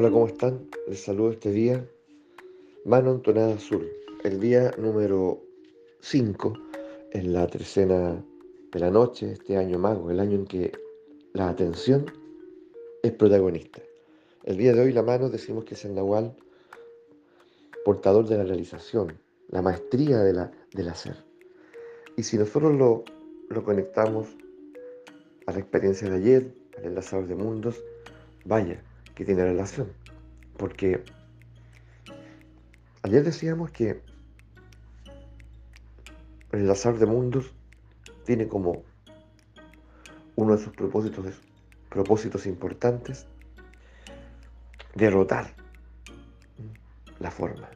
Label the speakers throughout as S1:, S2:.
S1: Hola, ¿cómo están? Les saludo este día. Mano entonada azul. El día número 5 en la trecena de la noche, este año mago, el año en que la atención es protagonista. El día de hoy la mano decimos que es el Nahual portador de la realización, la maestría de la, del hacer. Y si nosotros lo, lo conectamos a la experiencia de ayer, al enlazador de mundos, vaya, que tiene relación. Porque ayer decíamos que el enlazador de mundos tiene como uno de sus propósitos, propósitos importantes derrotar la forma,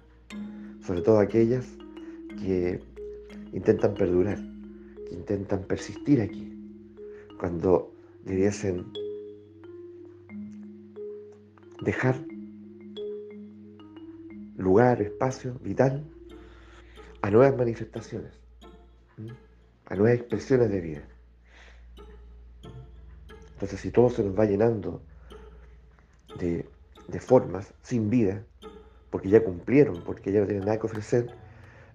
S1: sobre todo aquellas que intentan perdurar, que intentan persistir aquí, cuando debiesen dejar lugar, espacio vital a nuevas manifestaciones, a nuevas expresiones de vida. Entonces, si todo se nos va llenando de, de formas sin vida, porque ya cumplieron, porque ya no tienen nada que ofrecer,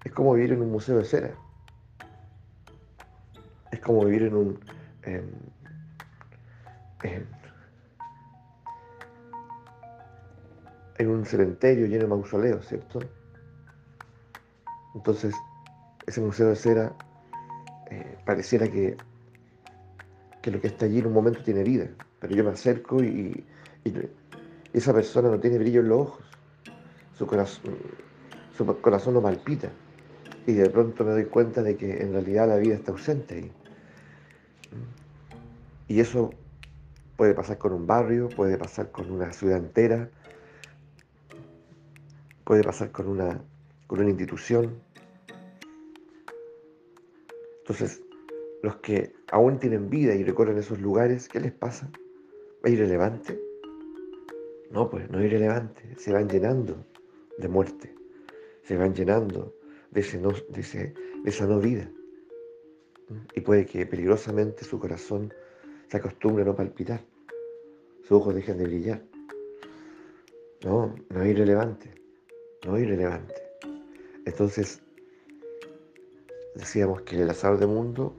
S1: es como vivir en un museo de cera. Es como vivir en un, en, en, en un cementerio lleno de mausoleos, ¿cierto? Entonces, ese museo de cera eh, pareciera que, que lo que está allí en un momento tiene vida, pero yo me acerco y, y, esa persona no tiene brillo en los ojos, su corazón, su corazón no palpita y de pronto me doy cuenta de que en realidad la vida está ausente ahí. Y eso puede pasar con un barrio, puede pasar con una ciudad entera, puede pasar con una, con una institución. Entonces, los que aún tienen vida y recorren esos lugares, ¿qué les pasa? ¿Es irrelevante? No, pues no es irrelevante, se van llenando de muerte, se van llenando de, ese no, de, ese, de esa no vida. Y puede que peligrosamente su corazón se acostumbre a no palpitar, sus ojos dejen de brillar. No, no es irrelevante, no irrelevante. Entonces, decíamos que el azar de mundo,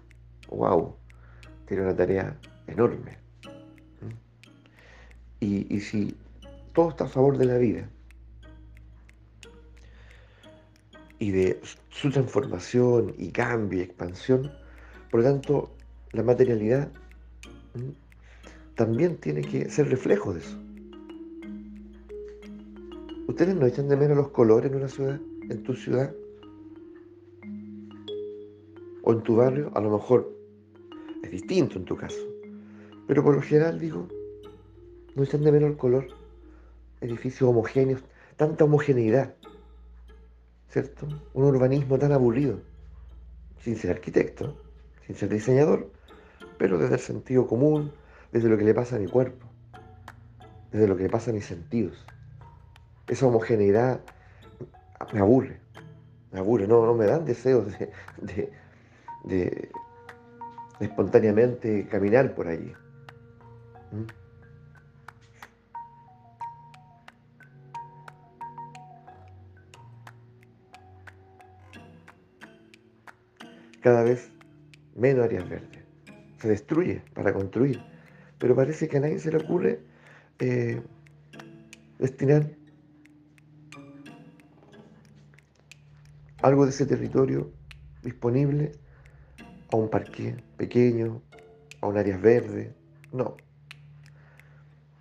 S1: wow, tiene una tarea enorme. Y, y si todo está a favor de la vida, y de su transformación y cambio y expansión. Por lo tanto, la materialidad también tiene que ser reflejo de eso. ¿Ustedes no echan de menos los colores en una ciudad, en tu ciudad? ¿O en tu barrio? A lo mejor es distinto en tu caso. Pero por lo general digo, no echan de menos el color, edificios homogéneos, tanta homogeneidad. ¿cierto? Un urbanismo tan aburrido, sin ser arquitecto, sin ser diseñador, pero desde el sentido común, desde lo que le pasa a mi cuerpo, desde lo que le pasa a mis sentidos. Esa homogeneidad me aburre, me aburre, no, no me dan deseos de, de, espontáneamente caminar por allí. ¿Mm? cada vez menos áreas verdes. Se destruye para construir. Pero parece que a nadie se le ocurre eh, destinar algo de ese territorio disponible a un parque pequeño, a un área verde. No.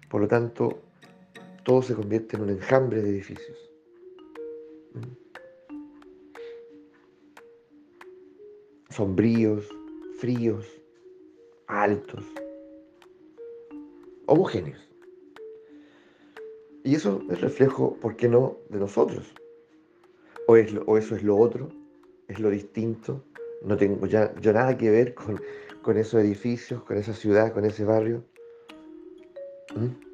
S1: Por lo tanto, todo se convierte en un enjambre de edificios. ¿Mm? sombríos, fríos, altos, homogéneos. Y eso es reflejo, ¿por qué no?, de nosotros. O, es eso es lo otro, es lo distinto. No tengo ya yo nada que ver con, con esos edificios, con esa ciudad, con ese barrio. ¿Mm?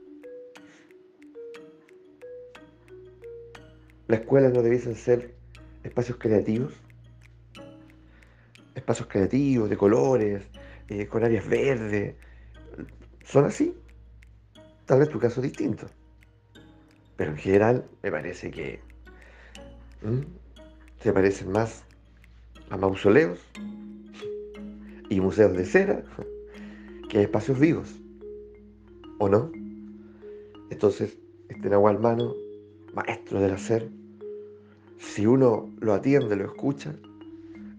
S1: Las escuelas no debiesen ser espacios creativos espacios creativos, de colores, eh, con áreas verdes. ¿Son así? Tal vez tu caso es distinto. Pero en general me parece que se parecen más a mausoleos y museos de cera que a espacios vivos. ¿O no? Entonces, este Nahual Mano, maestro del hacer, si uno lo atiende, lo escucha,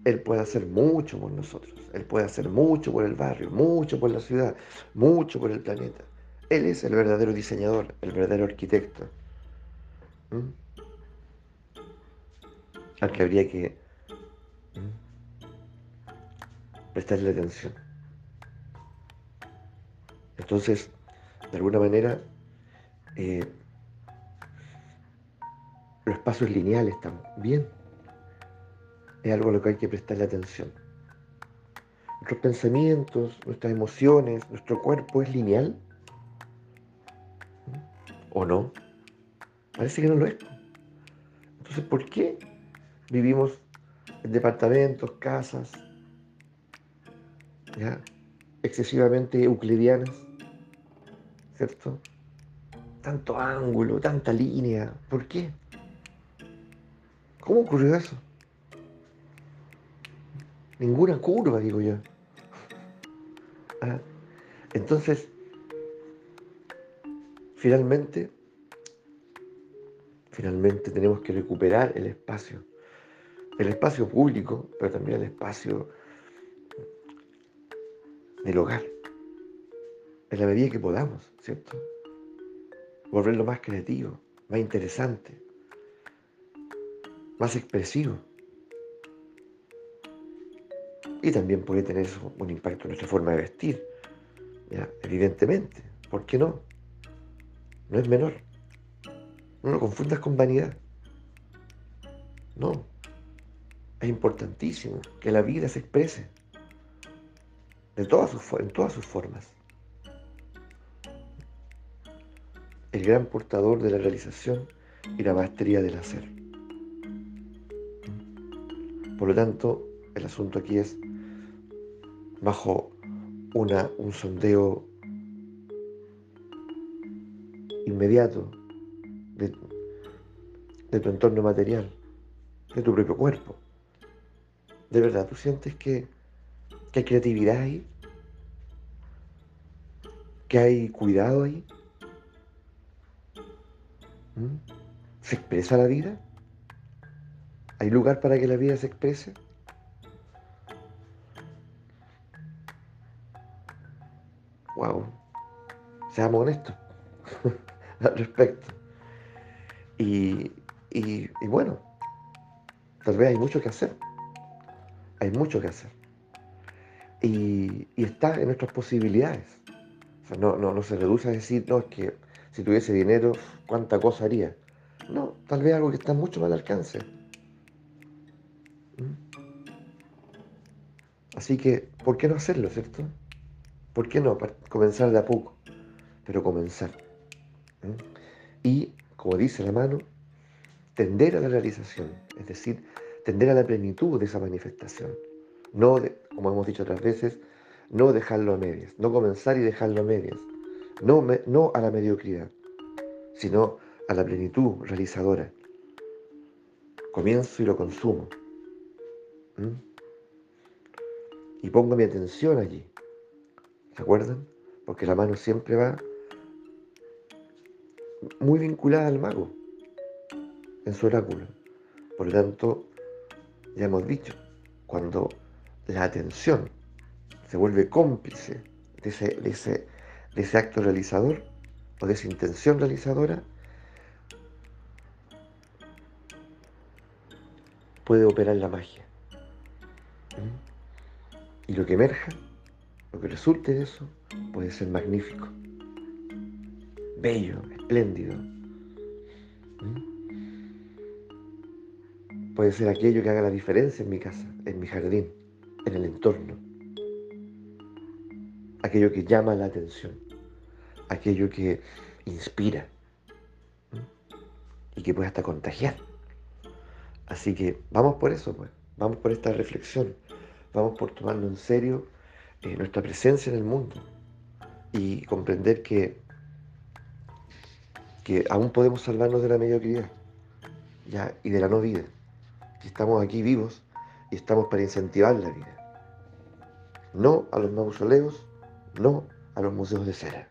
S1: él puede hacer mucho por nosotros. Él puede hacer mucho por el barrio, mucho por la ciudad, mucho por el planeta. Él es el verdadero diseñador, el verdadero arquitecto. ¿Mm? Que habría que prestarle atención. Entonces, de alguna manera, eh, los espacios lineales también es algo a lo que hay que prestarle atención. Nuestros pensamientos, nuestras emociones, nuestro cuerpo es lineal. ¿O no? Parece que no lo es. Entonces, ¿por qué vivimos en departamentos, casas, ¿ya? excesivamente euclidianas? ¿Cierto? Tanto ángulo, tanta línea. ¿Por qué? ¿Cómo ocurrió eso? Ninguna curva, digo yo. Ah, entonces, finalmente, finalmente tenemos que recuperar el espacio. El espacio público, pero también el espacio del hogar. En la medida que podamos, ¿cierto? Volverlo más creativo, más interesante, más expresivo. Y también puede tener un impacto en nuestra forma de vestir. Evidentemente. ¿Por qué no? No es menor. No lo confundas con vanidad. No. Es importantísimo que la vida se exprese de todas sus, en todas sus formas. El gran portador de la realización y la maestría del hacer. Por lo tanto, el asunto aquí es bajo una, un sondeo inmediato de, tu entorno material, de tu propio cuerpo. ¿De verdad tú sientes que, hay creatividad ahí? ¿Que hay cuidado ahí? ¿Mm? ¿Se expresa la vida? ¿Hay lugar para que la vida se exprese? wow, seamos honestos al respecto. Y, bueno, tal vez hay mucho que hacer. Hay mucho que hacer. Y, está en nuestras posibilidades. no, se reduce a decir, no, es que si tuviese dinero, ¿cuánta cosa haría? No, tal vez algo que está mucho más al alcance. ¿Mm? Así que, ¿por qué no hacerlo, cierto? ¿Por qué no? Comenzar de a poco, pero comenzar. Y, como dice la mano, tender a la realización, es decir, tender a la plenitud de esa manifestación. No, como hemos dicho otras veces, no dejarlo a medias, no comenzar y dejarlo a medias, no, no a la mediocridad, sino a la plenitud realizadora. Comienzo y lo consumo. Y pongo mi atención allí. ¿Se acuerdan? Porque la mano siempre va muy vinculada al mago en su oráculo. Por lo tanto, ya hemos dicho, cuando la atención se vuelve cómplice de ese, de ese, de ese acto realizador o de esa intención realizadora, puede operar la magia. ¿Mm? Y lo que emerja lo que resulte de eso puede ser magnífico, bello, espléndido. ¿Mm? Puede ser aquello que haga la diferencia en mi casa, en mi jardín, en el entorno. Aquello que llama la atención, aquello que inspira y que puede hasta contagiar. Así que vamos por eso, pues. Vamos por esta reflexión. Vamos por tomarlo en serio eh, nuestra presencia en el mundo y comprender que que aún podemos salvarnos de la mediocridad y de la no vida, estamos aquí vivos y estamos para incentivar la vida. No a los mausoleos, no a los museos de cera.